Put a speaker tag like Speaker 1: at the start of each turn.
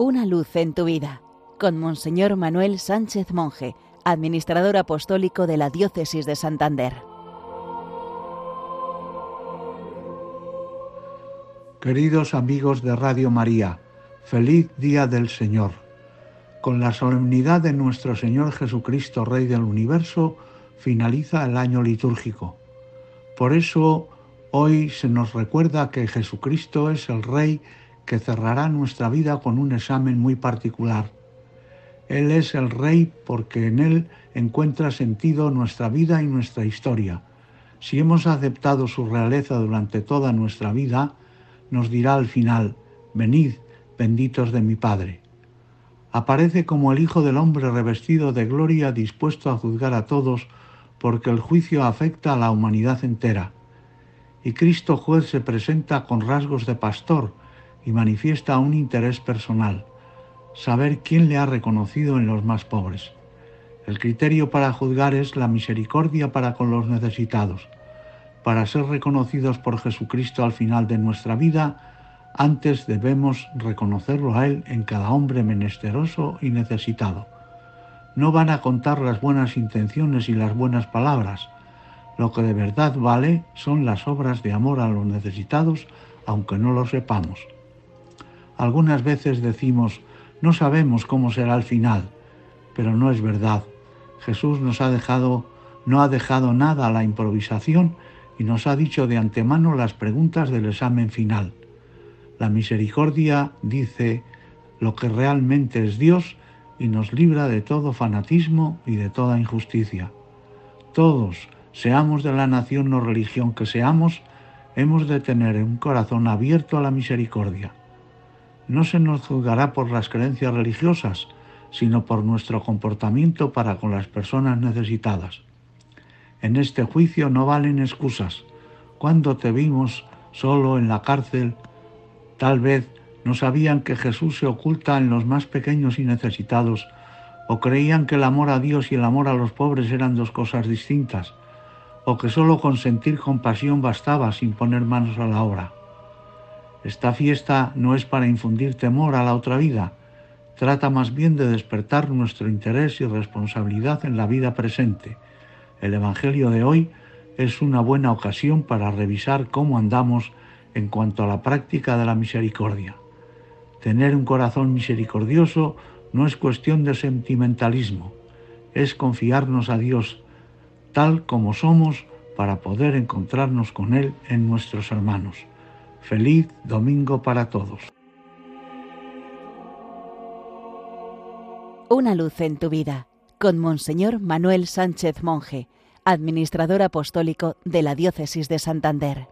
Speaker 1: Una luz en tu vida, con Monseñor Manuel Sánchez Monje, administrador apostólico de la Diócesis de Santander.
Speaker 2: Queridos amigos de Radio María, feliz día del Señor. Con la solemnidad de nuestro Señor Jesucristo, Rey del Universo, finaliza el año litúrgico. Por eso hoy se nos recuerda que Jesucristo es el Rey que cerrará nuestra vida con un examen muy particular. Él es el Rey porque en Él encuentra sentido nuestra vida y nuestra historia. Si hemos aceptado su realeza durante toda nuestra vida, nos dirá al final, venid, benditos de mi Padre. Aparece como el Hijo del Hombre revestido de gloria, dispuesto a juzgar a todos, porque el juicio afecta a la humanidad entera. Y Cristo juez se presenta con rasgos de pastor y manifiesta un interés personal, saber quién le ha reconocido en los más pobres. El criterio para juzgar es la misericordia para con los necesitados. Para ser reconocidos por Jesucristo al final de nuestra vida, antes debemos reconocerlo a Él en cada hombre menesteroso y necesitado. No van a contar las buenas intenciones y las buenas palabras. Lo que de verdad vale son las obras de amor a los necesitados, aunque no lo sepamos. Algunas veces decimos, no sabemos cómo será el final, pero no es verdad. Jesús nos ha dejado, no ha dejado nada a la improvisación y nos ha dicho de antemano las preguntas del examen final. La misericordia dice lo que realmente es Dios y nos libra de todo fanatismo y de toda injusticia. Todos, seamos de la nación o religión que seamos, hemos de tener un corazón abierto a la misericordia no se nos juzgará por las creencias religiosas, sino por nuestro comportamiento para con las personas necesitadas. En este juicio no valen excusas. Cuando te vimos solo en la cárcel, tal vez no sabían que Jesús se oculta en los más pequeños y necesitados, o creían que el amor a Dios y el amor a los pobres eran dos cosas distintas, o que solo con sentir compasión bastaba sin poner manos a la obra. Esta fiesta no es para infundir temor a la otra vida, trata más bien de despertar nuestro interés y responsabilidad en la vida presente. El Evangelio de hoy es una buena ocasión para revisar cómo andamos en cuanto a la práctica de la misericordia. Tener un corazón misericordioso no es cuestión de sentimentalismo, es confiarnos a Dios tal como somos para poder encontrarnos con Él en nuestros hermanos. Feliz domingo para todos.
Speaker 1: Una luz en tu vida con Monseñor Manuel Sánchez Monje, administrador apostólico de la Diócesis de Santander.